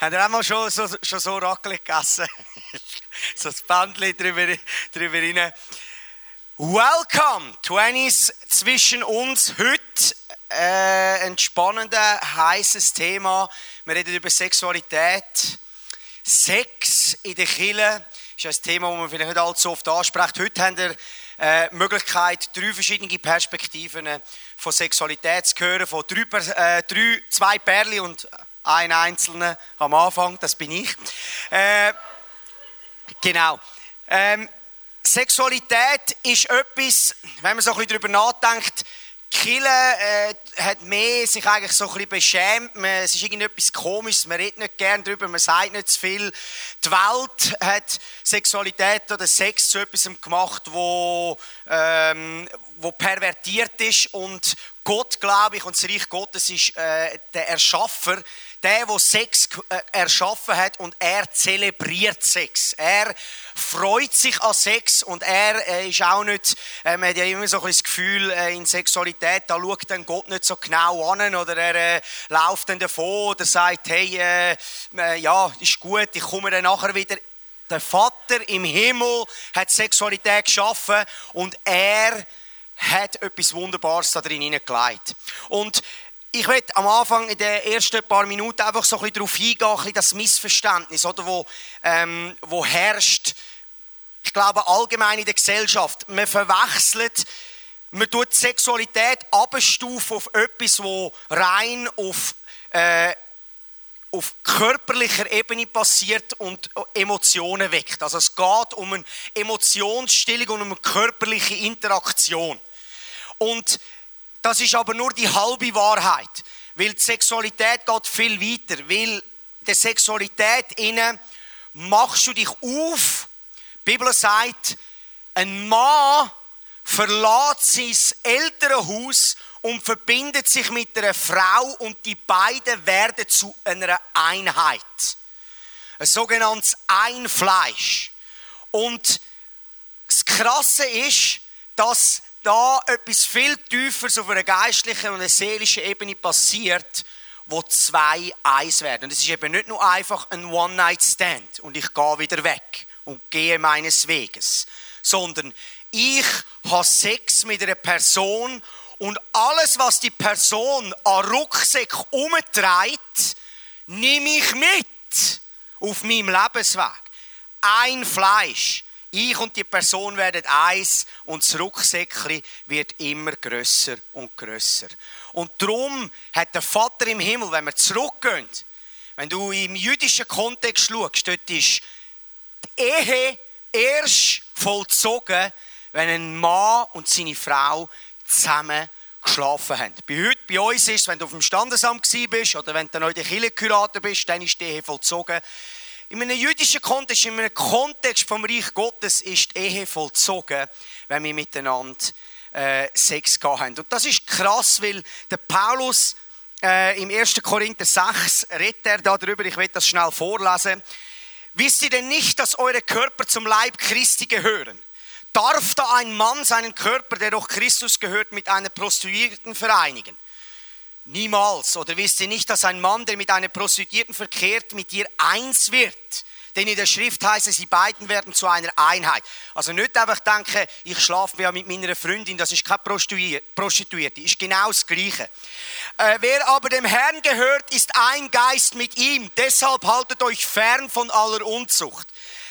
Habt ihr auch mal schon so, schon so Raclette gegessen? so ein Bändchen drüber, drüber rein. Welcome, 20s zwischen uns. Heute äh, ein spannendes, heißes Thema. Wir reden über Sexualität. Sex in der Kirche ist ein Thema, das man vielleicht nicht allzu oft anspricht. Heute haben wir äh, Möglichkeit, drei verschiedene Perspektiven von Sexualität zu hören, von drei, äh, drei zwei Perlen und ein einzelner am Anfang, das bin ich. Äh, genau. Ähm, Sexualität ist etwas, wenn man so ein bisschen darüber nachdenkt, Kille äh, hat mehr sich eigentlich so ein bisschen beschämt. Man, es ist irgendetwas Komisches, man redet nicht gern darüber, man sagt nicht zu viel. Die Welt hat Sexualität oder Sex zu etwas gemacht, wo, ähm, wo pervertiert ist und Gott, glaube ich, und das Reich Gottes ist äh, der Erschaffer der, der Sex äh, erschaffen hat und er zelebriert Sex. Er freut sich an Sex und er äh, ist auch nicht, äh, man hat ja immer so ein das Gefühl, in Sexualität, da schaut dann Gott nicht so genau an oder er äh, läuft dann davon oder sagt, hey, äh, ja, ist gut, ich komme dann nachher wieder. Der Vater im Himmel hat Sexualität geschaffen und er hat etwas Wunderbares da drin hineingelegt. Und ich werde am Anfang in den ersten paar Minuten einfach so ein bisschen darauf eingehen, ein bisschen das Missverständnis, oder, wo, ähm, wo herrscht. Ich glaube allgemein in der Gesellschaft. Man verwechselt, man tut Sexualität abstufen auf etwas, wo rein auf äh, auf körperlicher Ebene passiert und Emotionen weckt. Also es geht um eine Emotionsstillung und um eine körperliche Interaktion. Und das ist aber nur die halbe Wahrheit, weil die Sexualität geht viel weiter, weil der Sexualität inne machst du dich auf. Die Bibel sagt, ein Mann verlässt sein Elternhaus und verbindet sich mit einer Frau und die beiden werden zu einer Einheit. Ein sogenanntes Einfleisch. Und das Krasse ist, dass da etwas viel Tieferes auf einer geistlichen und einer seelischen Ebene passiert, wo zwei eins werden. Und es ist eben nicht nur einfach ein One-Night-Stand und ich gehe wieder weg und gehe meines Weges, sondern ich habe Sex mit einer Person und alles, was die Person an Rucksack umtreibt, nehme ich mit auf meinem Lebensweg. Ein Fleisch. Ich und die Person werden eins und das Rucksäckchen wird immer grösser und grösser. Und darum hat der Vater im Himmel, wenn wir zurückgehen, wenn du im jüdischen Kontext schaust, dort ist die Ehe erst vollzogen, wenn ein Mann und seine Frau zusammen geschlafen haben. Bei, heute, bei uns ist es, wenn du auf dem Standesamt bist oder wenn du neu in der Kirche bist, dann ist die Ehe vollzogen. In einem jüdischen Kontext, in einem Kontext vom Reich Gottes ist die Ehe vollzogen, wenn wir miteinander äh, Sex haben. Und das ist krass, weil der Paulus äh, im 1. Korinther 6 redet er darüber, ich werde das schnell vorlesen. Wisst ihr denn nicht, dass eure Körper zum Leib Christi gehören? Darf da ein Mann seinen Körper, der doch Christus gehört, mit einer Prostituierten vereinigen? Niemals. Oder wisst ihr nicht, dass ein Mann, der mit einer Prostituierten verkehrt, mit ihr eins wird? Denn in der Schrift heißt es, sie beiden werden zu einer Einheit. Also nicht einfach denken, ich schlafe ja mit meiner Freundin, das ist keine Prostituierte, ist genau das Gleiche. Äh, wer aber dem Herrn gehört, ist ein Geist mit ihm. Deshalb haltet euch fern von aller Unzucht.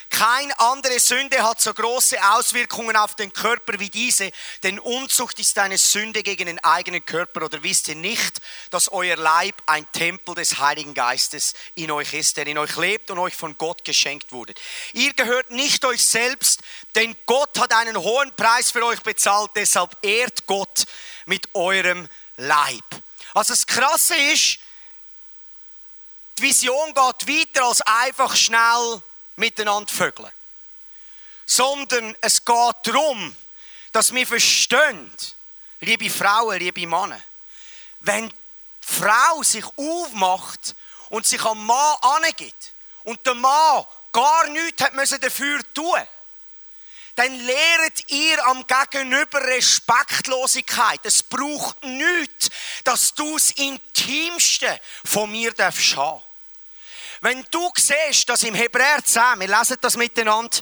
Keine andere Sünde hat so große Auswirkungen auf den Körper wie diese, denn Unzucht ist eine Sünde gegen den eigenen Körper. Oder wisst ihr nicht, dass euer Leib ein Tempel des Heiligen Geistes in euch ist, der in euch lebt und euch von Gott geschenkt wurde? Ihr gehört nicht euch selbst, denn Gott hat einen hohen Preis für euch bezahlt, deshalb ehrt Gott mit eurem Leib. Also das Krasse ist, die Vision geht weiter als einfach schnell miteinander vögeln. Sondern es geht darum, dass wir verstehen, liebe Frauen, liebe Männer, wenn die Frau sich aufmacht und sich am Mann angibt und der Mann gar nichts hat dafür tun, dann lehret ihr am Gegenüber Respektlosigkeit. Es braucht nichts, dass du das Intimste von mir darfst haben. Wenn du siehst, dass im Hebräer 10, wir lesen das miteinander,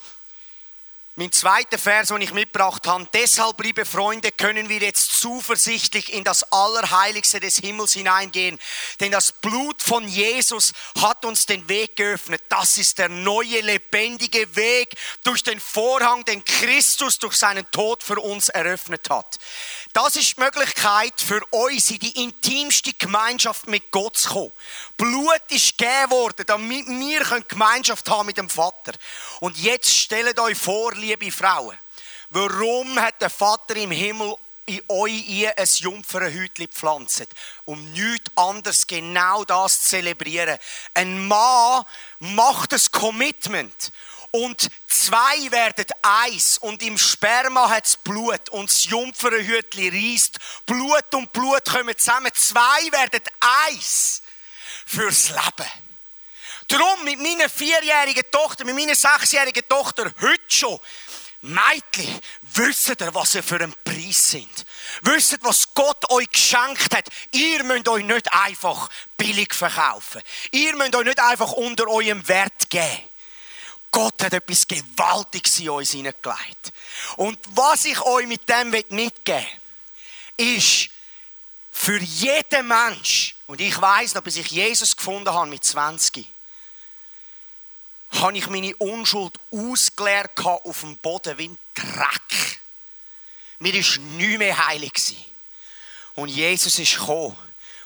mein zweiter Vers, den ich mitgebracht habe. Deshalb, liebe Freunde, können wir jetzt zuversichtlich in das Allerheiligste des Himmels hineingehen. Denn das Blut von Jesus hat uns den Weg geöffnet. Das ist der neue, lebendige Weg durch den Vorhang, den Christus durch seinen Tod für uns eröffnet hat. Das ist die Möglichkeit für uns, in die intimste Gemeinschaft mit Gott zu kommen. Blut ist gegeben worden, damit wir Gemeinschaft haben mit dem Vater. Und jetzt stellt euch vor, liebe Frauen, warum hat der Vater im Himmel in euch ein Jungfernhäutchen gepflanzt, um nichts anderes genau das zu zelebrieren. Ein Mann macht ein Commitment und zwei werden eins und im Sperma hat es Blut und das Jungfernhütli reißt. Blut und Blut kommen zusammen. Zwei werden eins fürs Leben. Darum mit meiner vierjährigen Tochter, mit meiner sechsjährigen Tochter heute schon, Mädchen, wisst ihr, was ihr für einen Preis sind? Wisst was Gott euch geschenkt hat? Ihr müsst euch nicht einfach billig verkaufen. Ihr müsst euch nicht einfach unter eurem Wert geben. Gott hat etwas Gewaltiges in uns hineingelegt. Und was ich euch mit dem mitgeben will, ist, für jeden Mensch, und ich weiß noch, bis ich Jesus gefunden habe mit 20, habe ich meine Unschuld ausgeleert auf dem Boden wie ein Dreck. Mir war nicht mehr heilig. Und Jesus ist gekommen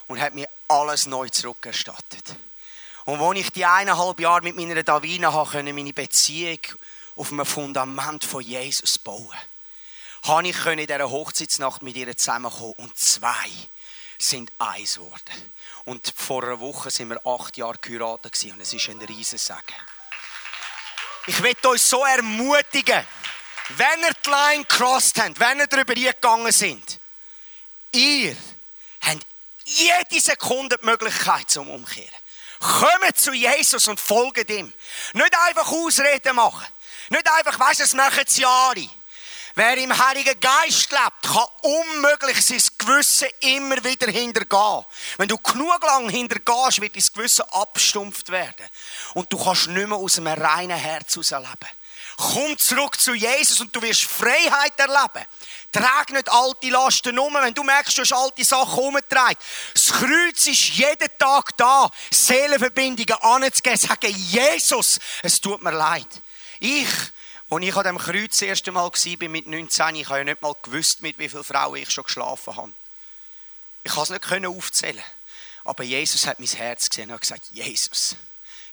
und hat mir alles neu zurückerstattet. Und als ich die eineinhalb Jahre mit meiner Davina habe, meine Beziehung auf einem Fundament von Jesus bauen konnte, ich in dieser Hochzeitsnacht mit ihr zusammenkommen und zwei sind eins geworden. Und vor einer Woche sind wir acht Jahre geheiratet und es ist ein Riesensegen. Ich will euch so ermutigen, wenn ihr die Line crossed habt, wenn ihr darüber gegangen sind, ihr habt jede Sekunde die Möglichkeit zum Umkehren. Kommt zu Jesus und folgt ihm. Nicht einfach Ausreden machen. Nicht einfach, weißt du, das machen sie Jahre. Wer im Heiligen Geist lebt, kann unmöglich sein Gewissen immer wieder hintergehen. Wenn du genug lang hintergehst, wird dein Gewissen abstumpft werden. Und du kannst nicht mehr aus einem reinen Herz heraus leben. Komm zurück zu Jesus und du wirst Freiheit erleben. Trag nicht alte Lasten um, wenn du merkst, du hast alte Sachen umgetragen. Das Kreuz ist jeden Tag da, Seelenverbindungen anzugeben, sagen, Jesus, es tut mir leid. Ich, als ich an dem Kreuz das erste Mal war, mit 19, ich habe ja nicht mal gewusst, mit wie vielen Frauen ich schon geschlafen habe. Ich konnte es nicht aufzählen. Aber Jesus hat mein Herz gesehen und hat gesagt, Jesus,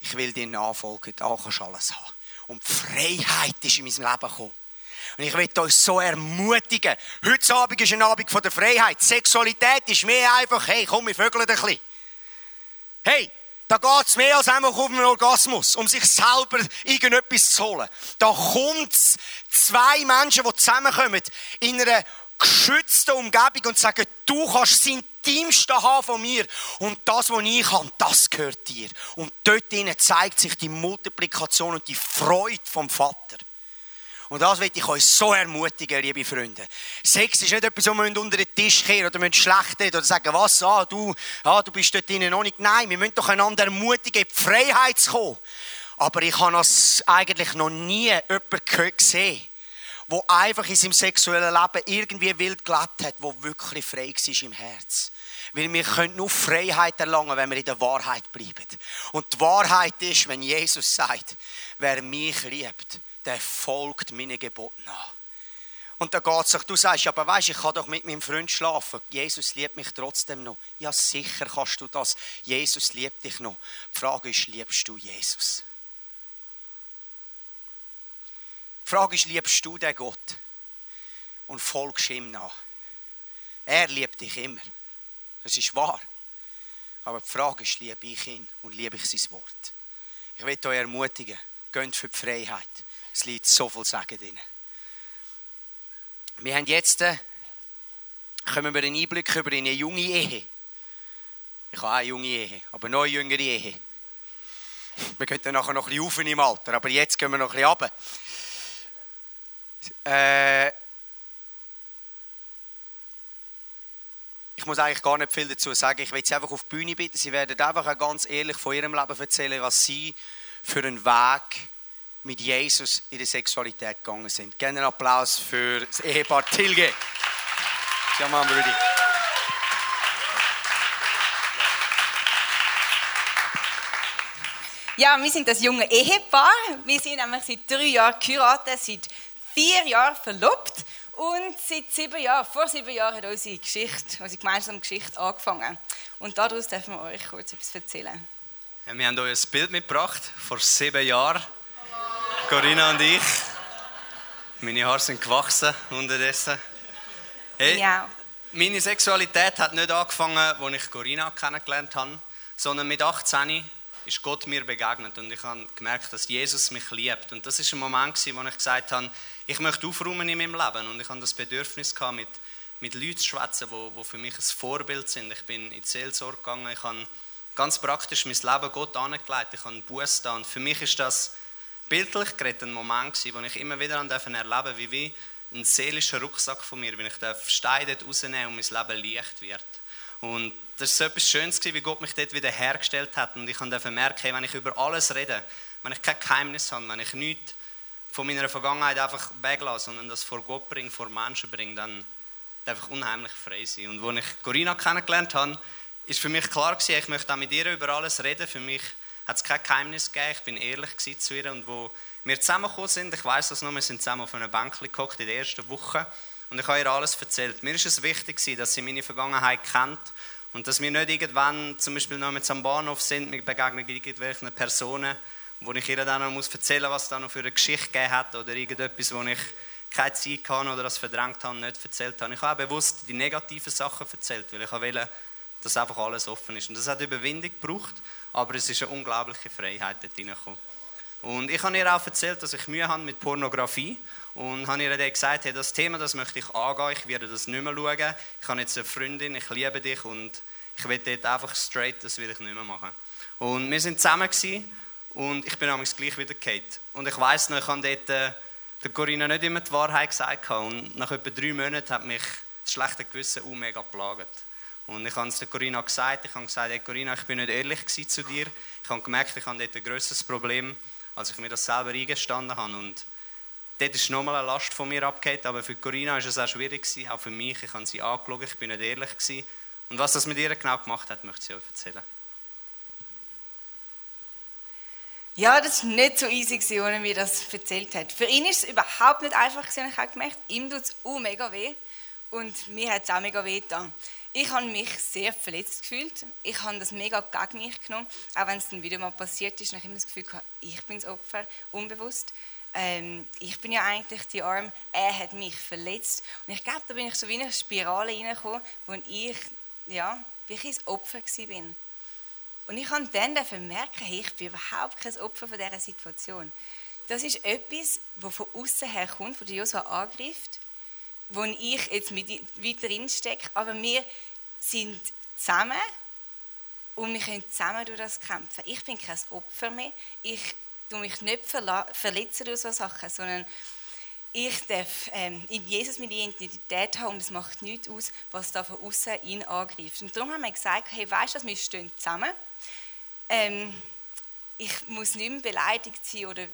ich will dir nachfolgen, da kannst du alles haben. Und Freiheit ist in mein Leben gekommen. Und ich möchte euch so ermutigen. Heute Abend ist ein Abend von der Freiheit. Sexualität ist mehr einfach, hey, komm, wir vögeln ein bisschen. Hey, da geht es mehr als einfach um einen Orgasmus, um sich selber irgendetwas zu holen. Da kommt zwei Menschen, die zusammenkommen, in einer geschützten Umgebung und sagen, du kannst das Intimste haben von mir und das, was ich habe, das gehört dir. Und dort zeigt sich die Multiplikation und die Freude vom Vater. Und das will ich euch so ermutigen, liebe Freunde. Sex ist nicht etwas, wo wir unter den Tisch kehren oder schlecht reden oder sagen, was, ah, du, ah, du bist dort drinnen noch nicht. Nein, wir müssen doch einander ermutigen, in die Freiheit zu kommen. Aber ich habe das eigentlich noch nie jemanden gesehen, der einfach in seinem sexuellen Leben irgendwie wild gelebt hat, der wirklich frei war im Herz. Weil wir können nur Freiheit erlangen, wenn wir in der Wahrheit bleiben. Und die Wahrheit ist, wenn Jesus sagt, wer mich liebt, der folgt meinen Geboten nach. Und da geht es sich, du sagst, aber weißt, ich kann doch mit meinem Freund schlafen. Jesus liebt mich trotzdem noch. Ja, sicher kannst du das. Jesus liebt dich noch. Die Frage ist, liebst du Jesus? Die Frage ist, liebst du den Gott? Und folgst ihm nach. Er liebt dich immer. Das ist wahr. Aber die Frage ist, liebe ich ihn und liebe ich sein Wort? Ich will euch ermutigen, geht für die Freiheit. Es liegt so viel Sagen drin. Wir haben jetzt, äh, wir einen Einblick über eine junge Ehe. Ich habe eine junge Ehe, aber noch eine jüngere Ehe. Wir könnten nachher noch ein bisschen rauf im Alter, aber jetzt gehen wir noch ein bisschen runter. Äh, ich muss eigentlich gar nicht viel dazu sagen. Ich will sie einfach auf die Bühne bitten. Sie werden einfach ganz ehrlich von ihrem Leben erzählen, was sie für einen Weg mit Jesus in der Sexualität gegangen sind. Gerne einen Applaus für das Ehepaar Tilge. Ja, Mann, Brüdi. Ja, wir sind das junge Ehepaar. Wir sind nämlich seit drei Jahren geheiratet, seit vier Jahren verlobt und seit sieben Jahren, vor sieben Jahren hat unsere Geschichte, unsere gemeinsame Geschichte angefangen. Und daraus dürfen wir euch kurz etwas erzählen. Ja, wir haben euch ein Bild mitgebracht, vor sieben Jahren. Corinna und ich. Meine Haare sind gewachsen unterdessen. Hey, ja. Meine Sexualität hat nicht angefangen, als ich Corinna kennengelernt habe, sondern mit 18 ist Gott mir begegnet und ich habe gemerkt, dass Jesus mich liebt. Und das ist ein Moment, wo ich gesagt habe, ich möchte aufräumen in meinem Leben. Und ich habe das Bedürfnis gehabt, mit, mit Leuten zu schwätzen, die, für mich ein Vorbild sind. Ich bin in die Seelsorge gegangen, ich habe ganz praktisch mein Leben Gott angelegt, ich habe einen Buß da. Und für mich ist das bildlich geredet ein Moment gewesen, wo ich immer wieder erleben durfte, wie, wie ein seelischer Rucksack von mir, wenn ich den Stein dort rausnehme und mein Leben leicht wird. Und das war so etwas Schönes, wie Gott mich dort wieder hergestellt hat. Und ich durfte merken, wenn ich über alles rede, wenn ich kein Geheimnis habe, wenn ich nichts von meiner Vergangenheit einfach weglasse, sondern das vor Gott bringe, vor Menschen bringe, dann darf ich unheimlich frei sein. Und als ich Corinna kennengelernt habe, ist für mich klar gewesen, ich möchte auch mit ihr über alles reden. Für mich hat es kein Geheimnis gegeben. Ich bin ehrlich zu ihr. Und wo wir zusammengekommen sind, ich weiß das noch, wir sind zusammen auf einer Bank gekocht in der ersten Woche. Und ich habe ihr alles erzählt. Mir ist es wichtig, dass sie meine Vergangenheit kennt und dass wir nicht irgendwann, zum Beispiel noch mit am Bahnhof sind, wir begegnen irgendwelchen Personen, wo ich ihr dann noch muss erzählen muss, was da noch für eine Geschichte gegeben hat oder irgendetwas, wo ich keine Zeit hatte oder das verdrängt habe nicht erzählt habe. Ich habe auch bewusst die negativen Sachen erzählt, weil ich wollte, dass einfach alles offen ist. Und das hat Überwindung gebraucht, aber es ist eine unglaubliche Freiheit dort reingekommen. Und ich habe ihr auch erzählt, dass ich Mühe habe mit Pornografie und habe ihr dann gesagt, hey, das Thema, das möchte ich angehen, ich werde das nicht mehr schauen. Ich habe jetzt eine Freundin, ich liebe dich und ich will dort einfach straight, das will ich nicht mehr machen. Und wir sind zusammen und ich bin damals gleich wieder Kate. Und ich weiß noch, ich habe dort äh, der Corinna nicht immer die Wahrheit gesagt und nach etwa drei Monaten hat mich das schlechte Gewissen auch mega geplagt. Und ich habe es der Corinna gesagt, ich habe gesagt, hey Corinna, ich bin nicht ehrlich zu dir. Ich habe gemerkt, ich habe dort ein grösseres Problem, als ich mir das selber eingestanden habe. Und dort ist nochmal eine Last von mir abgehängt, aber für Corinna war es auch schwierig, auch für mich. Ich habe sie angeschaut, ich bin nicht ehrlich. Und was das mit ihr genau gemacht hat, möchte ich euch erzählen. Ja, das war nicht so easy, als er mir das erzählt hat. Für ihn ist es überhaupt nicht einfach, ich habe gemerkt, ihm tut es auch mega weh und mir hat es auch mega weh getan. Ich habe mich sehr verletzt gefühlt. Ich habe das mega gegen mich genommen, auch wenn es dann wieder mal passiert ist. Ich habe immer das Gefühl gehabt, ich bin das Opfer, unbewusst. Ähm, ich bin ja eigentlich die Arm, er hat mich verletzt. Und ich glaube, da bin ich so wie in eine Spirale reingekommen, wo ich ja, wirklich das Opfer war. Und ich habe dann merken, hey, ich bin überhaupt kein Opfer von dieser Situation. Das ist etwas, das von außen her kommt, das Joshua angreift, wo ich jetzt mit weiter stecke, aber wir sind zusammen und wir können zusammen durch das kämpfen. Ich bin kein Opfer mehr, ich tue mich nicht verletzen durch solche Sachen, sondern ich darf ähm, in Jesus meine Identität haben und es macht nichts aus, was da von außen ihn angreift. Und darum haben wir gesagt, hey, weißt du, wir stehen zusammen. Ähm, ich muss nicht mehr beleidigt sein oder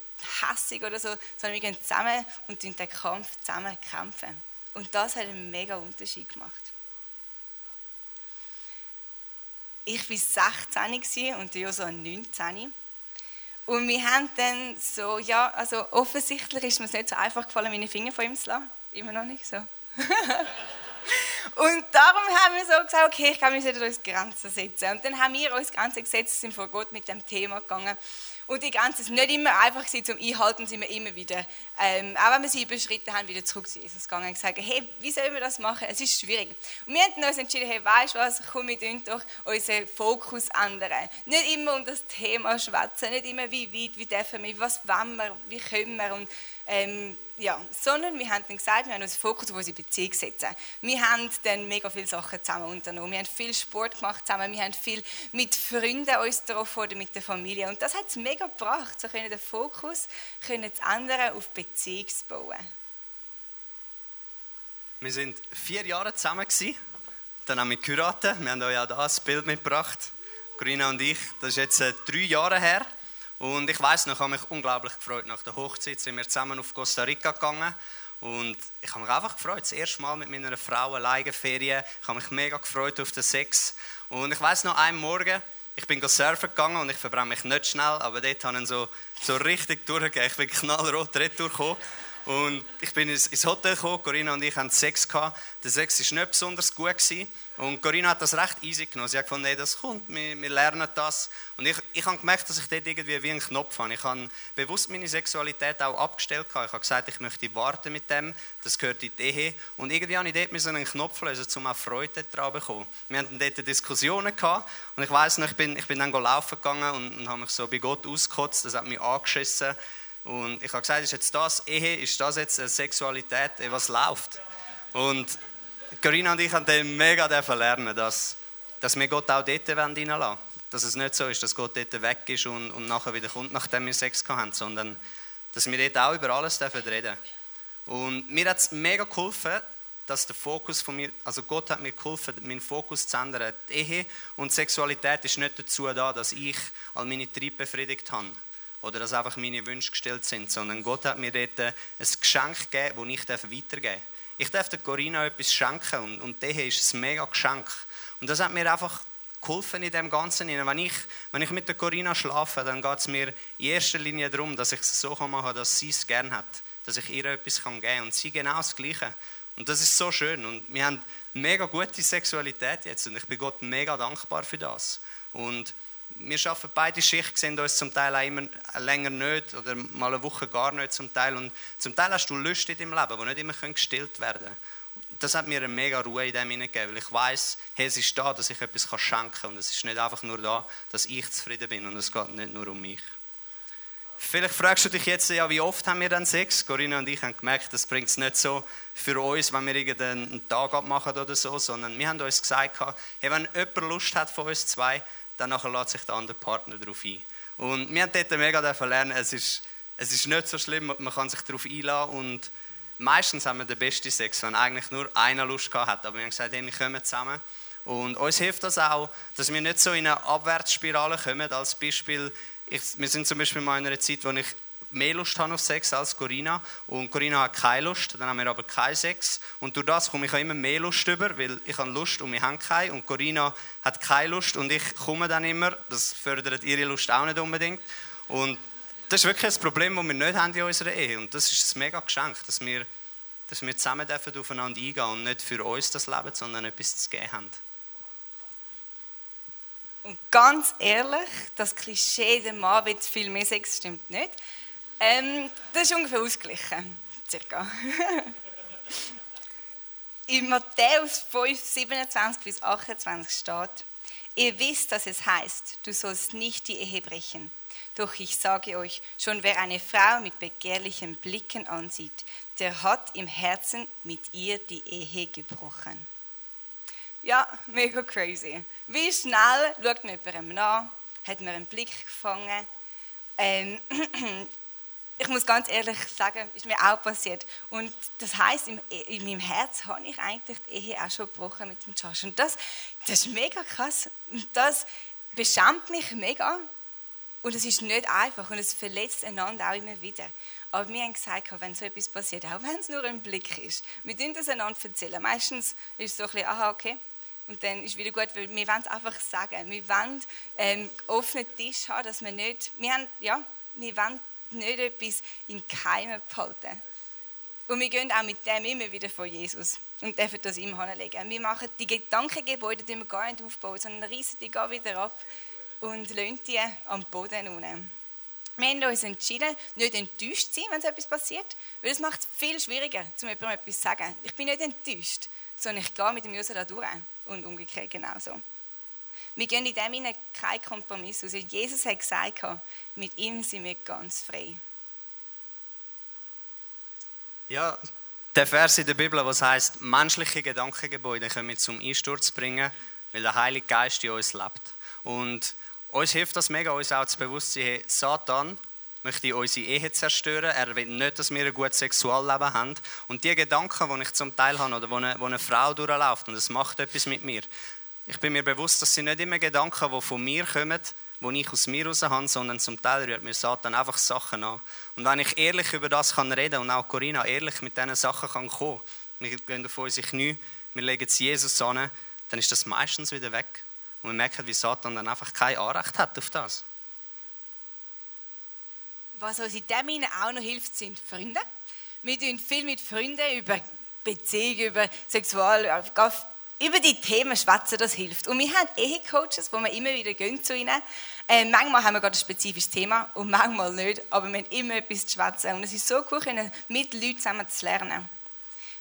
hässig oder so, sondern wir gehen zusammen und den Kampf zusammen kämpfen. Und das hat einen mega Unterschied gemacht. Ich war 16 und Joso 19. Und wir haben dann so, ja, also offensichtlich ist mir es nicht so einfach gefallen, meine Finger von ihm zu lassen. Immer noch nicht so. und darum haben wir so gesagt, okay, ich kann mich wieder uns Grenzen setzen. Und dann haben wir uns Grenzen gesetzt, sind vor Gott mit dem Thema gegangen. Und die Grenze ist nicht immer einfach zum Einhalten, sind wir immer wieder, ähm, auch wenn wir sie überschritten haben, wieder zurück zu Jesus gegangen und gesagt, hey, wie sollen wir das machen? Es ist schwierig. Und wir haben uns entschieden, hey, weißt du was, komm, wir doch unseren Fokus ändern. Nicht immer um das Thema schwätzen, nicht immer wie weit, wie dürfen wir, was wollen wir, wie können wir und ähm, ja, sondern wir haben gesagt, wir haben unseren Fokus auf unsere Beziehung setzen. Wir haben dann mega viele Sachen zusammen unternommen. Wir haben viel Sport gemacht zusammen, wir haben viel mit Freunden uns getroffen oder mit der Familie. Und das hat es mega gebracht, so können den Fokus können zu ändern, auf Beziehung zu bauen. Wir sind vier Jahre zusammen. Dann haben wir geheiratet. Wir haben euch auch da ein Bild mitgebracht. Corinna und ich. Das ist jetzt äh, drei Jahre her. Und ich weiß noch, ich habe mich unglaublich gefreut. Nach der Hochzeit sind wir zusammen auf Costa Rica gegangen. Und ich habe mich einfach gefreut. Das erste Mal mit meiner Frau alleine Ferien. Ich habe mich mega gefreut auf den Sex. Und ich weiß noch, einen Morgen, ich bin surfen gegangen und ich verbrenne mich nicht schnell, aber dort habe ich so, so richtig durchgegeben. Ich bin knallrot retour gekommen. Und ich bin ins Hotel gekommen, Corinna und ich hatten Sex. Gehabt. Der Sex war nicht besonders gut. Gewesen. Und Corinna hat das recht easy genommen. Sie hat gefunden, hey, das kommt, wir, wir lernen das. Und ich, ich habe gemerkt, dass ich dort irgendwie wie einen Knopf habe. Ich habe bewusst meine Sexualität auch abgestellt. Ich habe gesagt, ich möchte warten mit dem, das gehört in die Ehe. Und irgendwie habe ich dort einen Knopf lösen, um auch Freude daran zu bekommen. Wir hatten dort Diskussionen gehabt. Und ich weiss noch, ich bin, ich bin dann laufen gegangen und, und habe mich so bei Gott ausgekotzt. Das hat mich angeschissen. Und ich habe gesagt, ist jetzt das Ehe, ist das jetzt Sexualität, was läuft? Und Corinna und ich haben dann mega lernen, dass, dass wir Gott auch dort reinlassen wollen. Dass es nicht so ist, dass Gott dort weg ist und, und nachher wieder kommt, nachdem wir Sex haben, sondern dass wir dort auch über alles reden dürfen. Und mir hat es mega geholfen, dass der Fokus von mir, also Gott hat mir geholfen, meinen Fokus zu ändern. Die Ehe und Sexualität ist nicht dazu da, dass ich all meine Triebe befriedigt habe oder dass einfach meine Wünsche gestellt sind, sondern Gott hat mir dort ein Geschenk gegeben, das ich weitergeben darf. Ich darf der Corinna etwas schenken und, und das ist ein mega Geschenk. Und das hat mir einfach geholfen in dem Ganzen. Wenn ich, wenn ich mit der Corinna schlafe, dann geht es mir in erster Linie darum, dass ich es so machen kann, dass sie es gerne hat. Dass ich ihr etwas geben kann und sie genau das Gleiche. Und das ist so schön. Und wir haben mega gute Sexualität jetzt und ich bin Gott mega dankbar für das. Und wir arbeiten beide Schicht, sehen uns zum Teil auch immer länger nicht oder mal eine Woche gar nicht zum Teil. Und zum Teil hast du Lust in deinem Leben, die nicht immer gestillt werden können. Das hat mir eine mega Ruhe in dem hineingegeben, weil ich weiß, hey, es ist da, dass ich etwas schenken kann. Und es ist nicht einfach nur da, dass ich zufrieden bin. Und es geht nicht nur um mich. Vielleicht fragst du dich jetzt, ja, wie oft haben wir dann Sex? Corinna und ich haben gemerkt, das bringt es nicht so für uns, wenn wir irgendeinen Tag abmachen oder so, sondern wir haben uns gesagt, hey, wenn jemand Lust hat von uns zwei, dann lässt sich der andere Partner darauf ein. Und wir haben dort mega lernen, es ist, es ist nicht so schlimm, man kann sich darauf einladen und meistens haben wir den besten Sex, wenn eigentlich nur einer Lust hat. Aber wir haben gesagt, hey, wir kommen zusammen. Und uns hilft das auch, dass wir nicht so in eine Abwärtsspirale kommen. Als Beispiel, ich, wir sind zum Beispiel mal in einer Zeit, wo ich mehr Lust habe auf Sex als Corinna. Und Corinna hat keine Lust, dann haben wir aber keinen Sex. Und durch das komme ich auch immer mehr Lust über, weil ich habe Lust und wir haben keine. Und Corinna hat keine Lust und ich komme dann immer, das fördert ihre Lust auch nicht unbedingt. Und das ist wirklich ein Problem, das wir nicht haben in unserer Ehe. Und das ist ein mega Geschenk, dass wir, dass wir zusammen dürfen aufeinander eingehen und nicht für uns das Leben, sondern etwas zu geben haben. Und ganz ehrlich, das Klischee, der Mann will viel mehr Sex, stimmt nicht. Ähm, das ist ungefähr ausgeglichen, circa. In Matthäus 5, 27 bis 28 steht, ihr wisst, dass es heißt, du sollst nicht die Ehe brechen. Doch ich sage euch, schon wer eine Frau mit begehrlichen Blicken ansieht, der hat im Herzen mit ihr die Ehe gebrochen. Ja, mega crazy. Wie schnell schaut man jemandem nach, hat man einen Blick gefangen, ähm, ich muss ganz ehrlich sagen, ist mir auch passiert. Und das heißt, in, in meinem Herz habe ich eigentlich die Ehe auch schon gebrochen mit dem Josh. Und das, das ist mega krass. Und das beschämt mich mega. Und es ist nicht einfach und es verletzt einander auch immer wieder. Aber wir haben gesagt, wenn so etwas passiert, auch wenn es nur ein Blick ist, wir dürfen das einander erzählen. Meistens ist es so ein bisschen, aha, okay. Und dann ist wieder gut, weil wir wollen es einfach sagen. Wir wollen ähm, offenen Tisch haben, dass wir nicht, wir haben, ja, wir wollen nicht etwas im Keimen behalten. Und wir gehen auch mit dem immer wieder vor Jesus und dürfen das ihm hinlegen. Wir machen die Gedankengebäude, die wir gar nicht aufbauen, sondern reißen die gar wieder ab und lassen die am Boden unten. Wir haben uns entschieden, nicht enttäuscht zu sein, wenn so etwas passiert, weil es macht es viel schwieriger, um jemandem etwas zu sagen. Ich bin nicht enttäuscht, sondern ich gehe mit dem Jesus da durch und umgekehrt genauso. Wir gehen in dem hinein keinen Kompromiss aus. Jesus hat gesagt, mit ihm sind wir ganz frei. Ja, der Vers in der Bibel, was heißt, menschliche Gedankengebäude können wir zum Einsturz bringen, weil der Heilige Geist in uns lebt. Und uns hilft das mega, uns auch zu bewusst Satan möchte unsere Ehe zerstören. Er will nicht, dass wir ein gutes Sexualleben haben. Und die Gedanken, die ich zum Teil habe oder wo eine, wo eine Frau durchläuft und es macht etwas mit mir, ich bin mir bewusst, dass sie nicht immer Gedanken, die von mir kommen, die ich aus mir raus habe, sondern zum Teil rührt mir Satan einfach Sachen an. Und wenn ich ehrlich über das kann reden und auch Corinna ehrlich mit diesen Sachen kann kommen, wir gehen auf unsere Knie, wir legen es Jesus an, dann ist das meistens wieder weg. Und wir merken, wie Satan dann einfach kein Anrecht hat auf das. Was uns in dem auch noch hilft, sind Freunde. Wir reden viel mit Freunden über Beziehungen, über Sexual, über die Themen schwätzen, das hilft. Und wir haben Ehecoaches, wo wir immer wieder gehen zu ihnen. Äh, manchmal haben wir gerade ein spezifisches Thema und manchmal nicht, aber wir haben immer etwas zu schwätzen. Und es ist so cool, mit Leuten zusammen zu lernen.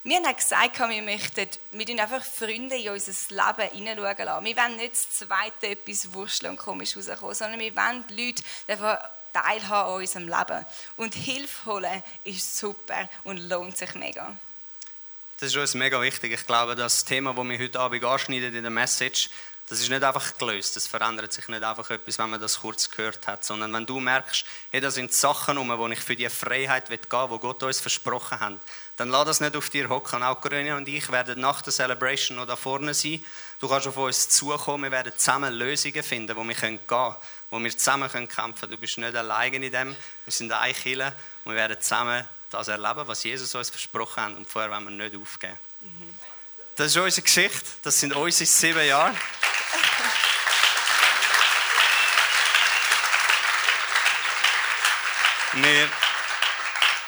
Wir haben gesagt, wir möchten mit einfach Freunde in unser Leben hineinschauen lassen. Wir wollen nicht das Zweite etwas wurschteln und komisch rauskommen, sondern wir wollen Leute davon teilhaben an unserem Leben. Und Hilfe holen ist super und lohnt sich mega. Das ist uns mega wichtig. Ich glaube, das Thema, das wir heute Abend anschneiden in der Message, das ist nicht einfach gelöst. Das verändert sich nicht einfach etwas, wenn man das kurz gehört hat, sondern wenn du merkst, hey, da sind Sachen um, wo ich für die Freiheit gehen will, wo Gott uns versprochen hat, dann lass das nicht auf dir hocken. Auch Corinne und ich werden nach der Celebration noch da vorne sein. Du kannst auf uns zukommen. Wir werden zusammen Lösungen finden, wo wir gehen können, wo wir zusammen kämpfen können. Du bist nicht allein in dem. Wir sind ein Killer und wir werden zusammen das erleben, was Jesus uns versprochen hat. Und vorher wollen wir nicht aufgeben. Das ist unsere Geschichte. Das sind unsere sieben Jahre. Wir,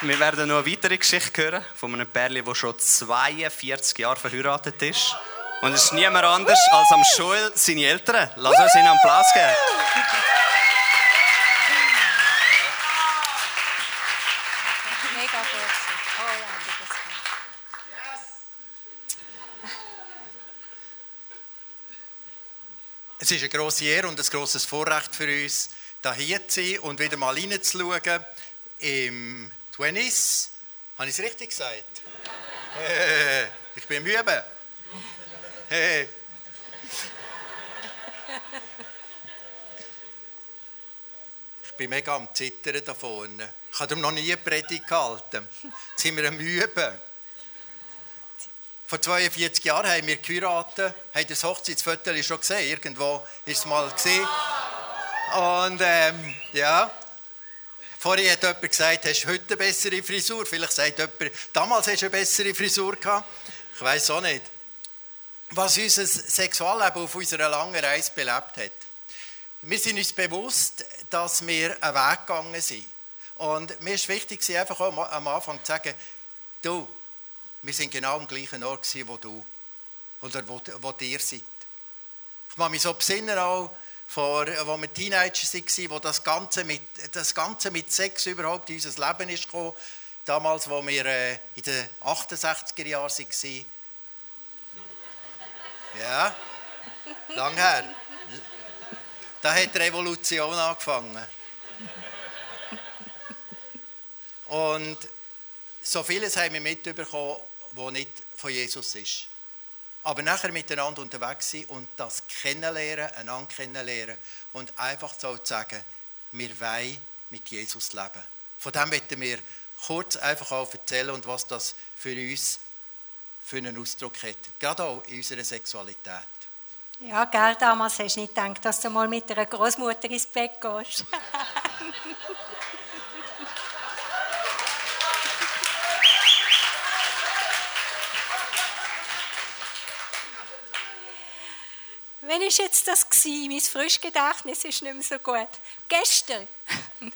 wir werden noch eine weitere Geschichte hören von einem Pärchen, das schon 42 Jahre verheiratet ist. Und es ist niemand anders als am Joel seine Eltern. Lass uns ihnen einen Applaus geben. Es ist eine grosse Ehre und ein grosses Vorrecht für uns, hier zu sein und wieder mal reinzuschauen im Twenties. Habe ich es richtig gesagt? Hey, ich bin müde. Hey. Ich bin mega am Zittern da vorne. Ich habe noch nie eine Predigt gehalten. Jetzt sind wir am Üben. Vor 42 Jahren haben wir geheiratet, haben das Hochzeitsfoto schon gesehen. Irgendwo ist es mal gesehen. Und ähm, ja, vorhin hat jemand gesagt, hast du heute eine bessere Frisur? Vielleicht sagt jemand, damals hast du eine bessere Frisur gehabt. Ich weiß auch nicht. Was unser Sexualleben auf unserer langen Reise belebt hat. Wir sind uns bewusst, dass wir einen Weg gegangen sind. Und mir ist wichtig, einfach am Anfang zu sagen, du, wir sind genau am gleichen Ort wo du oder wo, wo ihr seid. Ich mache mich so besinnen auch, vor, wo wir Teenager waren, wo das Ganze, mit, das Ganze mit Sex überhaupt in unser Leben ist gekommen. Damals, wo wir äh, in den 68er Jahren waren. Ja, lang her. Da hat die Revolution angefangen. Und so vieles haben wir mitbekommen, was nicht von Jesus ist. Aber nachher miteinander unterwegs sein und das kennenlernen, einander kennenlernen und einfach so zu sagen, wir wollen mit Jesus leben. Von dem möchten wir kurz einfach auch erzählen und was das für uns für einen Ausdruck hat. Gerade auch in unserer Sexualität. Ja, gell, damals hast du nicht gedacht, dass du mal mit einer Großmutter ins Bett gehst. Wann war jetzt das? Gewesen? Mein Frischgedächtnis ist nicht mehr so gut. Gestern.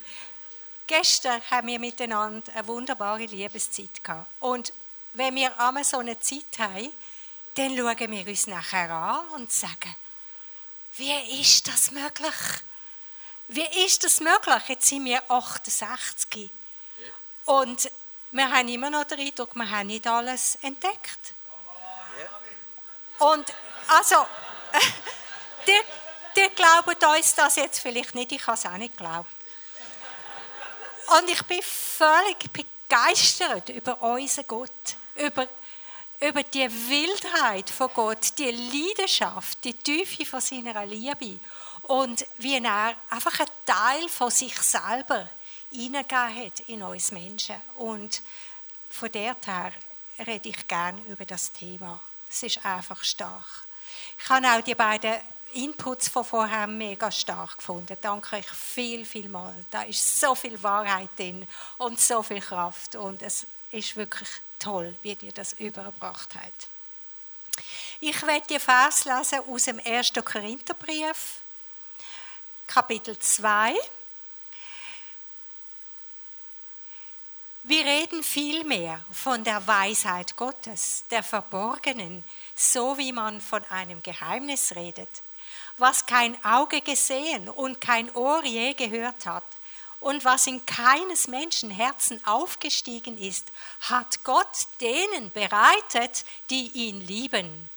Gestern haben wir miteinander eine wunderbare Liebeszeit gehabt. Und wenn wir einmal so eine Zeit haben, dann schauen wir uns nachher an und sagen, wie ist das möglich? Wie ist das möglich? Jetzt sind wir 68. Und wir haben immer noch den Eindruck, wir haben nicht alles entdeckt. Und also, die, die glauben uns das jetzt vielleicht nicht, ich habe es auch nicht geglaubt. Und ich bin völlig begeistert über unseren Gott, über, über die Wildheit von Gott, die Leidenschaft, die Tiefe von seiner Liebe und wie er einfach ein Teil von sich selber hineingegeben hat in uns Menschen. Und von der her rede ich gerne über das Thema. Es ist einfach stark. Ich habe auch die beiden Inputs von vorher mega stark gefunden. Danke euch viel, viel mal. Da ist so viel Wahrheit drin und so viel Kraft und es ist wirklich toll, wie ihr das übergebracht habt. Ich werde die Vers lesen aus dem 1. Korintherbrief, Kapitel 2. Wir reden vielmehr von der Weisheit Gottes, der Verborgenen, so wie man von einem Geheimnis redet, was kein Auge gesehen und kein Ohr je gehört hat und was in keines Menschen Herzen aufgestiegen ist, hat Gott denen bereitet, die ihn lieben.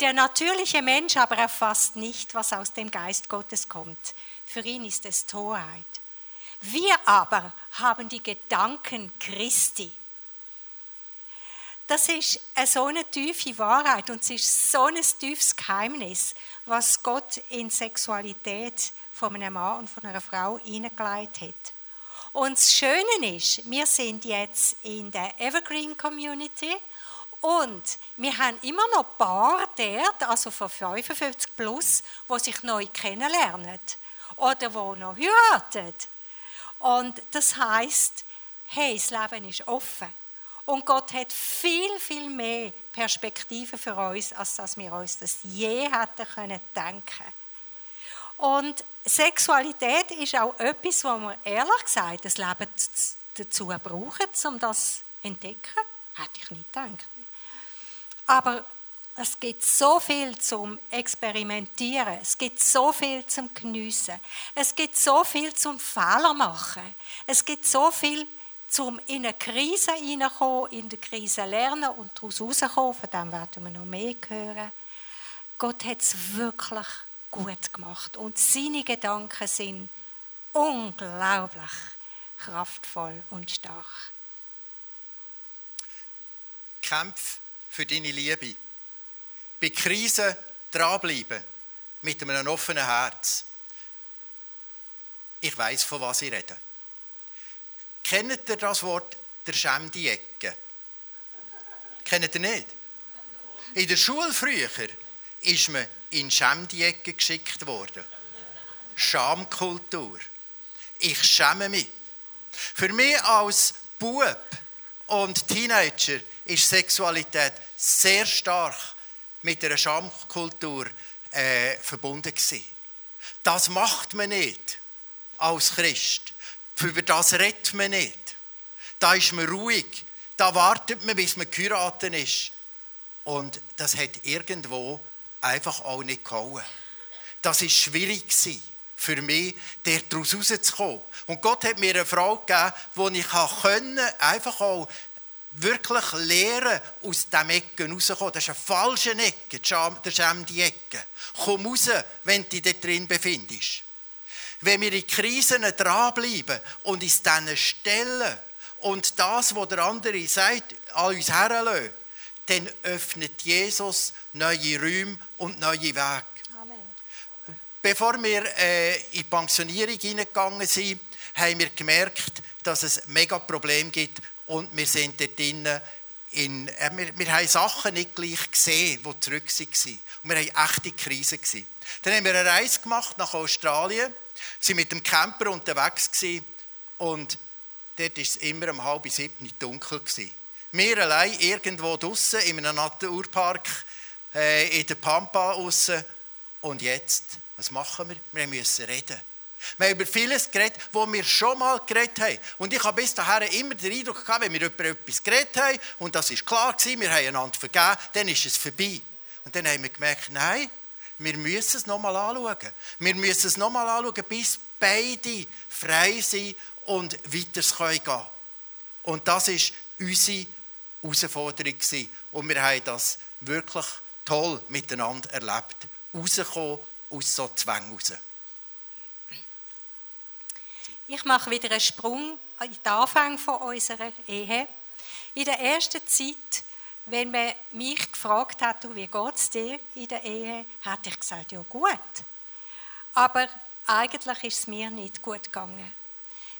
Der natürliche Mensch aber erfasst nicht, was aus dem Geist Gottes kommt. Für ihn ist es Torheit. Wir aber haben die Gedanken Christi. Das ist so eine tiefe Wahrheit und es ist so ein tiefes Geheimnis, was Gott in Sexualität von einem Mann und von einer Frau hineingelegt hat. Und das Schöne ist, wir sind jetzt in der Evergreen Community und wir haben immer noch Paar dort, also von 55 plus, wo sich neu kennenlernen oder wo noch heiraten. Und das heißt, hey, das Leben ist offen. Und Gott hat viel, viel mehr Perspektiven für uns, als dass wir uns das je hätten können denken. Und Sexualität ist auch etwas, wo wir ehrlich gesagt das Leben dazu brauchen, um das zu entdecken. Hätte ich nicht gedacht. Aber es gibt so viel zum Experimentieren, es gibt so viel zum Geniessen, es gibt so viel zum Fehler machen, es gibt so viel um in eine Krise hineinkommen, in der Krise lernen und daraus rauskommen, von dem werden wir noch mehr hören. Gott hat es wirklich gut gemacht und seine Gedanken sind unglaublich kraftvoll und stark. Kämpf für deine Liebe. Bei Krisen dranbleiben, mit einem offenen Herz. Ich weiß, von was ich rede. Kennt ihr das Wort der Schämdi-Ecke? Kennt ihr nicht? In der Schule früher ist man in Schämdi-Ecke geschickt worden. Schamkultur. Ich schäme mich. Für mich als Bub und Teenager ist Sexualität sehr stark mit einer Schamkultur äh, verbunden gewesen. Das macht man nicht als Christ. Über das redet man nicht. Da ist man ruhig. Da wartet man, bis man geheiratet ist. Und das hat irgendwo einfach auch nicht gehauen. Das ist schwierig für mich, daraus rauszukommen. Und Gott hat mir eine Frau gegeben, die ich einfach auch wirklich lernen, aus diesem Ecken rauszukommen. Das ist eine falsche Ecke, der Scham die Ecke. Komm raus, wenn du dich dort drin befindest. Wenn wir in Krisen dranbleiben und uns denen stellen und das, was der andere sagt, an uns herlassen, dann öffnet Jesus neue Räume und neue Wege. Amen. Bevor wir äh, in die Pensionierung hineingegangen sind, haben wir gemerkt, dass es mega Problem gibt und wir sind dort drinnen in, äh, wir, wir haben Sachen nicht gleich gesehen, die zurück waren. Und wir haben echte Krise. Gewesen. Dann haben wir eine Reise gemacht nach Australien Sie mit dem Camper unterwegs gewesen, und dort war es immer um halb sieben dunkel. Gewesen. Wir allein irgendwo draußen in einem Naturpark äh, in der Pampa draussen. Und jetzt, was machen wir? Wir müssen reden. Wir haben über vieles geredet, wo wir schon mal geredet haben. Und ich habe bis dahin immer den Eindruck gehabt, wenn wir über etwas geredet haben, und das ist klar gewesen, wir haben einander vergeben, dann ist es vorbei. Und dann haben wir gemerkt, nein, wir müssen es nochmal anschauen. Wir müssen es nochmal anschauen, bis beide frei sind und weiter gehen können. Und das war unsere Herausforderung. Und wir haben das wirklich toll miteinander erlebt. Rauskommen aus so Zwängen raus. Ich mache wieder einen Sprung in den Anfang unserer Ehe. In der ersten Zeit wenn man mich gefragt hat, wie geht es dir in der Ehe, hätte ich gesagt, ja gut. Aber eigentlich ist es mir nicht gut gegangen.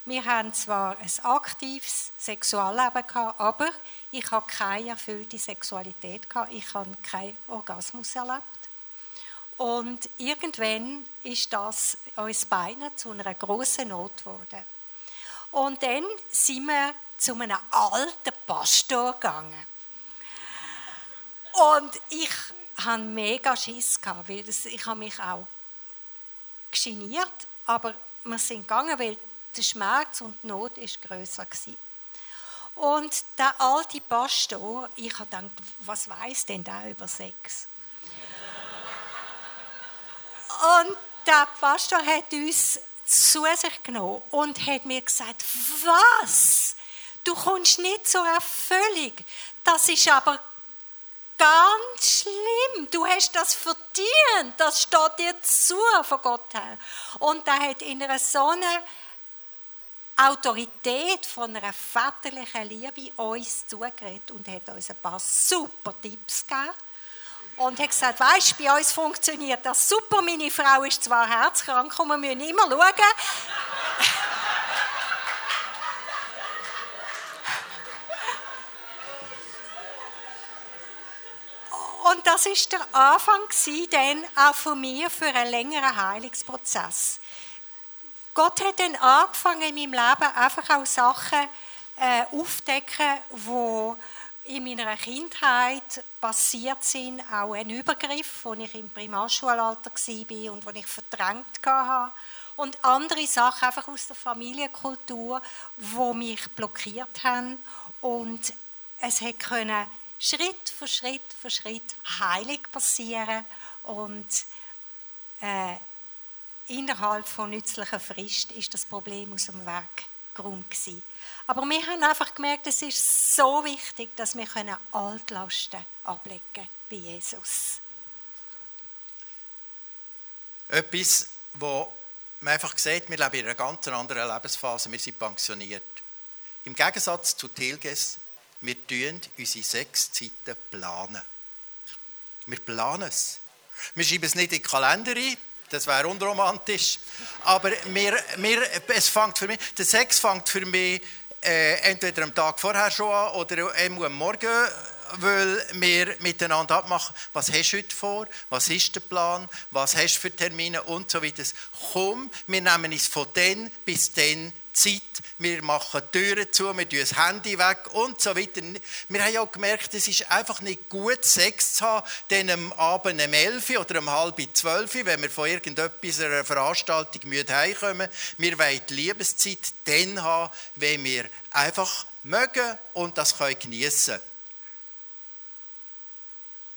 Wir haben zwar ein aktives Sexualleben gehabt, aber ich habe keine erfüllte Sexualität gehabt. Ich habe keinen Orgasmus erlebt. Und irgendwann ist das uns beiden zu einer großen Not geworden. Und dann sind wir zu einem alten Pastor gegangen. Und ich hatte mega Schiss, gehabt, weil ich habe mich auch geniert, aber wir sind gegangen, weil der Schmerz und die Not ist größer gewesen. Und der alte Pastor, ich habe gedacht, was weiß denn da über Sex? Und der Pastor hat uns zu sich genommen und hat mir gesagt, was? Du kommst nicht zur Erfüllung. Das ist aber ganz schlimm. Du hast das verdient. Das steht dir zu von Gott her. Und er hat in einer so einer Autorität von einer väterlichen Liebe uns zugeredet und hat uns ein paar super Tipps gegeben. Und hat gesagt, weißt, bei uns funktioniert das super. Meine Frau ist zwar herzkrank und wir müssen immer schauen. Und das ist der Anfang dann auch von mir für einen längeren Heilungsprozess. Gott hat dann angefangen in meinem Leben einfach auch Sachen äh, aufdecken, wo in meiner Kindheit passiert sind, auch ein Übergriff, wo ich im Primarschulalter war und wo ich verdrängt habe. Und andere Sachen einfach aus der Familienkultur, wo mich blockiert haben. Und es konnte Schritt für Schritt für Schritt heilig passieren und äh, innerhalb von nützlicher Frist ist das Problem aus dem Weg geräumt gewesen. Aber wir haben einfach gemerkt, es ist so wichtig, dass wir Altlasten ablegen bei Jesus. Etwas, wo man einfach sieht, wir leben in einer ganz anderen Lebensphase, wir sind pensioniert. Im Gegensatz zu Tilges, wir tun unsere sechs Zeiten planen. Wir planen es. Wir schreiben es nicht in den Kalender ein, das wäre unromantisch. Aber wir, wir, es fängt für mich, der Sex fängt für mich äh, entweder am Tag vorher schon an oder am Morgen, weil wir miteinander abmachen, was hast du heute vor, was ist der Plan, was hast du für Termine und so weiter. Komm, wir nehmen es von dann bis dann Zeit, wir machen die Türen zu, wir tun das Handy weg und so weiter. Wir haben auch gemerkt, es ist einfach nicht gut, Sex zu haben, dann am Abend um 11 oder um halb 12, wenn wir von irgendetwas, einer Veranstaltung müde heimkommen. Wir wollen die Liebeszeit dann haben, wenn wir einfach mögen und das geniessen können.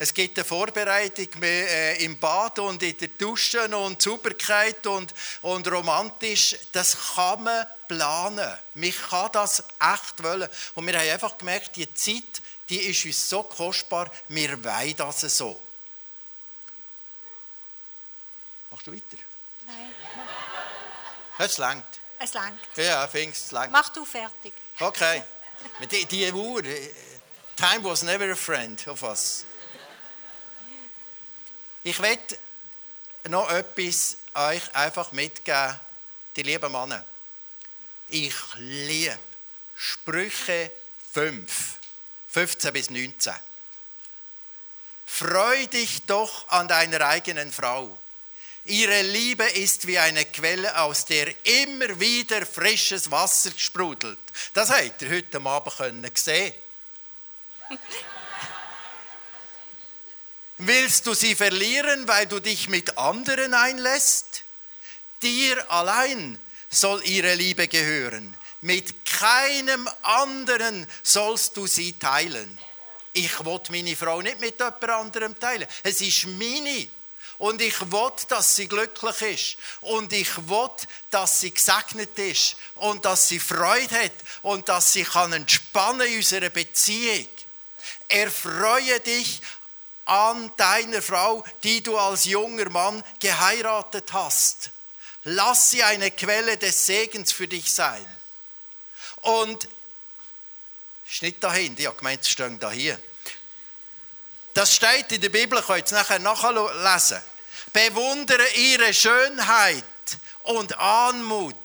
Es gibt eine Vorbereitung äh, im Bad und in der Dusche und Sauberkeit und, und romantisch. Das kann man planen. Mich kann das echt wollen. Und wir haben einfach gemerkt, die Zeit, die ist uns so kostbar, wir wollen das so. Machst du weiter? Nein. Es langt. Es langt. Ja, fängst es langt. Mach du fertig. Okay. Die, die Uhr, äh, time was never a friend of us. Ich möchte noch etwas euch einfach mitgeben, die lieben Männer. Ich liebe Sprüche 5, 15 bis 19. Freu dich doch an deiner eigenen Frau. Ihre Liebe ist wie eine Quelle, aus der immer wieder frisches Wasser sprudelt. Das habt ihr heute Abend sehen Willst du sie verlieren, weil du dich mit anderen einlässt? Dir allein soll ihre Liebe gehören. Mit keinem anderen sollst du sie teilen. Ich will meine Frau nicht mit jemand anderem teilen. Es ist meine. Und ich will, dass sie glücklich ist. Und ich will, dass sie gesegnet ist. Und dass sie Freude hat. Und dass sie kann entspannen in unserer Beziehung. Erfreue dich an deiner Frau, die du als junger Mann geheiratet hast. Lass sie eine Quelle des Segens für dich sein. Und nicht dahin, ich habe gemeint, es steht da hier. Das steht in der Bibel, könnt ihr nachher nachlesen. Bewundere ihre Schönheit und Anmut.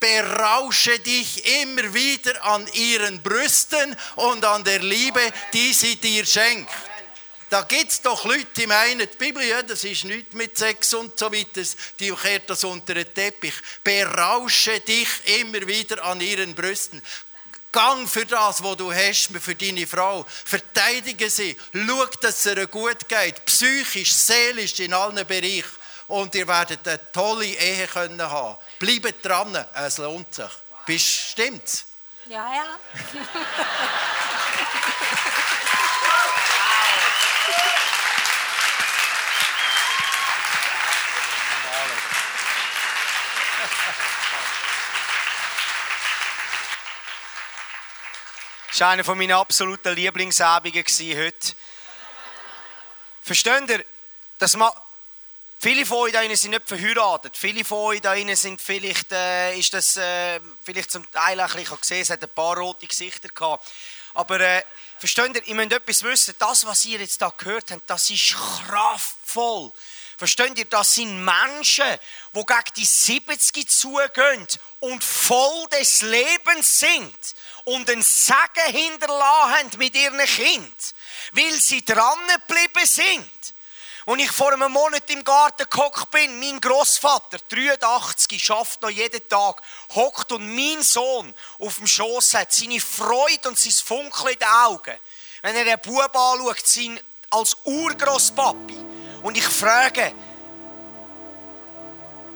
Berausche dich immer wieder an ihren Brüsten und an der Liebe, die sie dir schenkt. Da gibt es doch Leute, die meinen, die Bibel, ja, das ist nichts mit Sex und so weiter, die kehrt das unter den Teppich. Berausche dich immer wieder an ihren Brüsten. Gang für das, was du hast, für deine Frau. Verteidige sie. Schau, dass es ihr gut geht. Psychisch, seelisch, in allen Bereichen. Und ihr werdet eine tolle Ehe können haben. Bleibt dran, es lohnt sich. Bist, stimmt's? Ja, ja. Das war einer meiner absoluten Lieblingsabende heute. Versteht ihr, dass man, viele von euch da sind nicht verheiratet. Viele von euch da sind vielleicht, äh, ist das äh, vielleicht zum Teil ein bisschen gesehen, es hat ein paar rote Gesichter gehabt. Aber äh, versteht ihr, ihr müsst etwas wissen, das, was ihr jetzt da gehört habt, das ist kraftvoll. Versteht ihr, das sind Menschen, die gegen die 70 zugehen und voll des Lebens sind und ein Segen hinterlassen mit ihren Kind, weil sie dran geblieben sind. Und ich vor einem Monat im Garten gehockt bin, mein Großvater, 83, schafft noch jeden Tag, hockt und mein Sohn auf dem Schoß hat, seine Freude und sein Funkeln in den Augen. Wenn er den Bub anschaut, sein als Urgroßpapi. Und ich frage,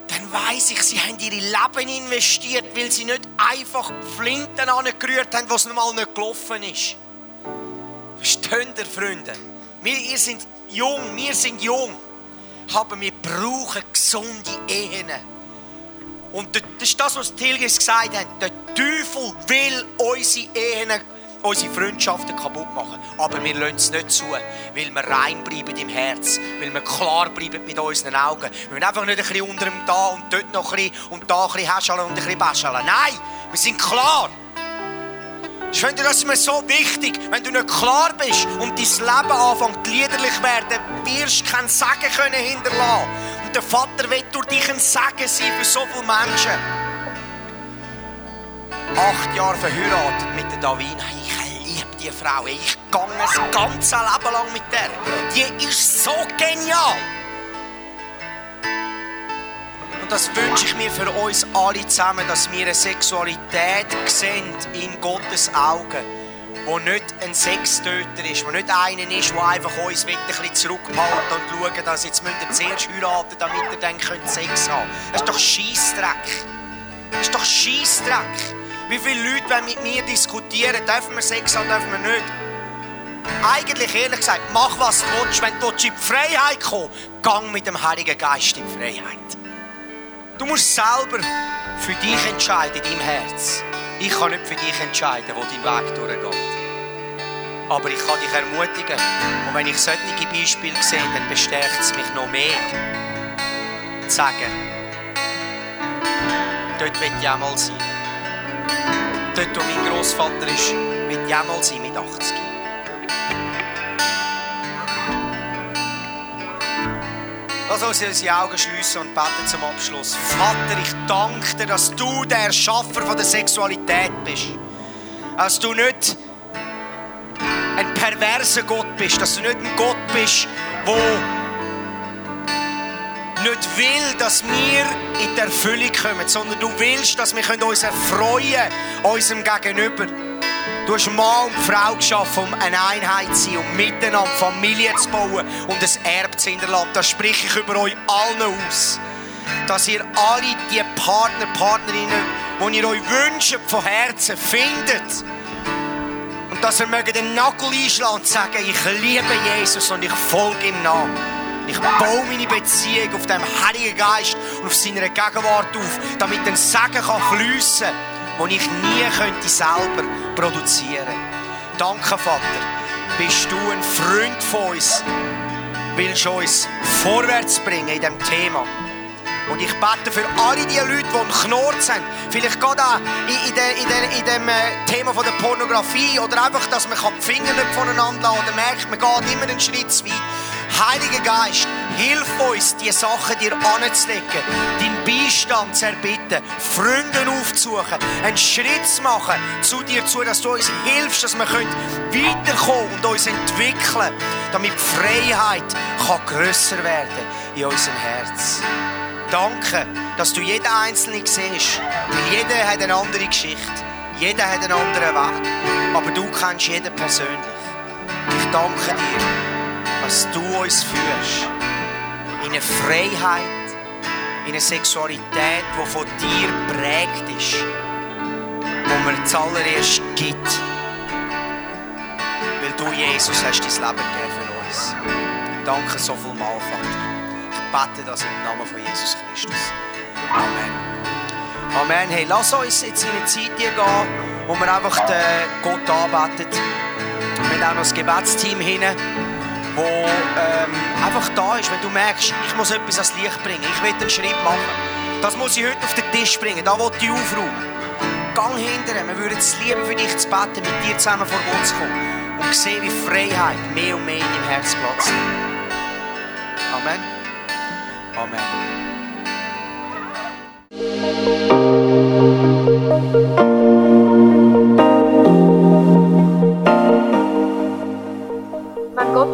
dann weiß ich, sie haben ihre Leben investiert, weil sie nicht einfach Flinten angerührt haben, was normal nicht gelaufen ist. Versteht ihr, Freunde? Wir ihr sind jung, wir sind jung, aber wir brauchen gesunde Ehen. Und das ist das, was Tilgis gesagt hat. Der Teufel will unsere Ehen unsere Freundschaften kaputt machen. Aber wir lassen es nicht zu, weil wir rein bleiben im Herz, weil wir klar bleiben mit unseren Augen. Wir wollen einfach nicht ein bisschen unter dem da und dort noch ein bisschen und da ein bisschen häscheln und ein bisschen bäscheln. Nein, wir sind klar. Ich finde, das ist mir so wichtig. Wenn du nicht klar bist und dein Leben anfängt liederlich werden, wirst du kein Segen können hinterlassen. Und der Vater will durch dich ein Segen sein für so viele Menschen. Acht Jahre verheiratet mit der Davina die Frau. Ich gehe das ganze Leben lang mit der. Die ist so genial. Und das wünsche ich mir für uns alle zusammen, dass wir eine Sexualität sehen in Gottes Augen, wo nicht ein Sextöter ist, wo nicht einer ist, der einfach uns ein bisschen zurückhalten und schauen, dass jetzt müsst ihr zuerst heiraten, damit ihr dann Sex haben könnt. Das ist doch Scheissdreck. Das ist doch Scheissdreck. Wie viele Leute wollen mit mir diskutieren, dürfen wir Sex haben, dürfen wir nicht? Eigentlich, ehrlich gesagt, mach was du willst. Wenn du in die Freiheit kommst, gang mit dem Heiligen Geist in die Freiheit. Du musst selber für dich entscheiden, in Herz. Ich kann nicht für dich entscheiden, wo dein Weg durchgeht. Aber ich kann dich ermutigen. Und wenn ich solche Beispiele sehe, dann bestärkt es mich noch mehr. Zu sagen, dort will ich auch mal sein. Dort, wo mein Großvater ist, wird mal sein mit 80. Lass uns unsere Augen schliessen und beten zum Abschluss. Vater, ich danke dir, dass du der Erschaffer der Sexualität bist. Dass du nicht ein perverser Gott bist, dass du nicht ein Gott bist, der nicht will, dass wir in die Erfüllung kommen, sondern du willst, dass wir uns erfreuen unserem Gegenüber. Du hast Mann und Frau geschaffen, um eine Einheit zu sein, um miteinander Familie zu bauen und ein Erbe zu hinterlassen. Das spreche ich über euch allen aus. Dass ihr alle die Partner, Partnerinnen, die ihr euch wünscht, von Herzen findet. Und dass ihr mögt den Nagel einschlagen und sagen, ich liebe Jesus und ich folge ihm nach. Ich baue meine Beziehung auf dem Heiligen Geist und auf seiner Gegenwart auf, damit ein Segen kann fließen kann, den ich nie könnte selber produzieren könnte. Danke, Vater, bist du ein Freund von uns, willst uns vorwärts bringen in diesem Thema. Und ich bete für alle die Leute, die einen Knorz haben, vielleicht gerade auch in, in, de, in, de, in dem äh, Thema von der Pornografie oder einfach, dass man die Finger nicht voneinander lassen oder merkt, man geht immer einen Schritt zu weit. Heiliger Geist, hilf uns, die Sachen dir anzulegen, deinen Beistand zu erbitten, Freunde aufzusuchen, einen Schritt zu machen zu dir zu, dass du uns hilfst, dass wir weiterkommen und uns entwickeln, damit die Freiheit kann grösser werden in unserem Herz. Danke, dass du jeden Einzelnen siehst, weil jeder hat eine andere Geschichte, jeder hat einen anderen Weg, aber du kennst jeden persönlich. Ich danke dir, dass du uns führst in eine Freiheit, in eine Sexualität, die von dir prägt ist, wo man zuallererst gibt, weil du, Jesus, hast dein Leben gegeben für uns. Danke so viel mal, Vater. Ich bete das im Namen von Jesus Christus. Amen. Amen. Hey, lass uns jetzt in eine Zeit gehen, wo wir einfach Gott anbeten. Wir haben auch noch das Gebetsteam hinten, wo ähm, einfach da ist, wenn du merkst, ich muss etwas ans Licht bringen, ich will einen Schritt machen. Das muss ich heute auf den Tisch bringen, da will ich aufräumen. Gang hinterher, wir würden es lieben, für dich zu beten, mit dir zusammen vor Gott zu kommen und sehen, wie Freiheit mehr und mehr in deinem Herz Platz Amen. Amen.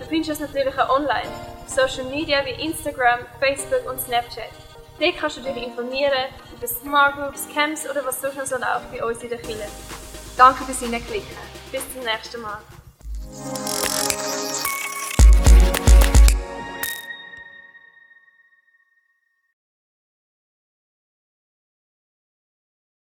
Du findest uns natürlich auch online, auf Social Media wie Instagram, Facebook und Snapchat. Dort kannst du dich informieren über Smart Groups, Camps oder was sonst so läuft bei uns in der Kirche. Danke fürs Hineinklicken. Bis zum nächsten Mal.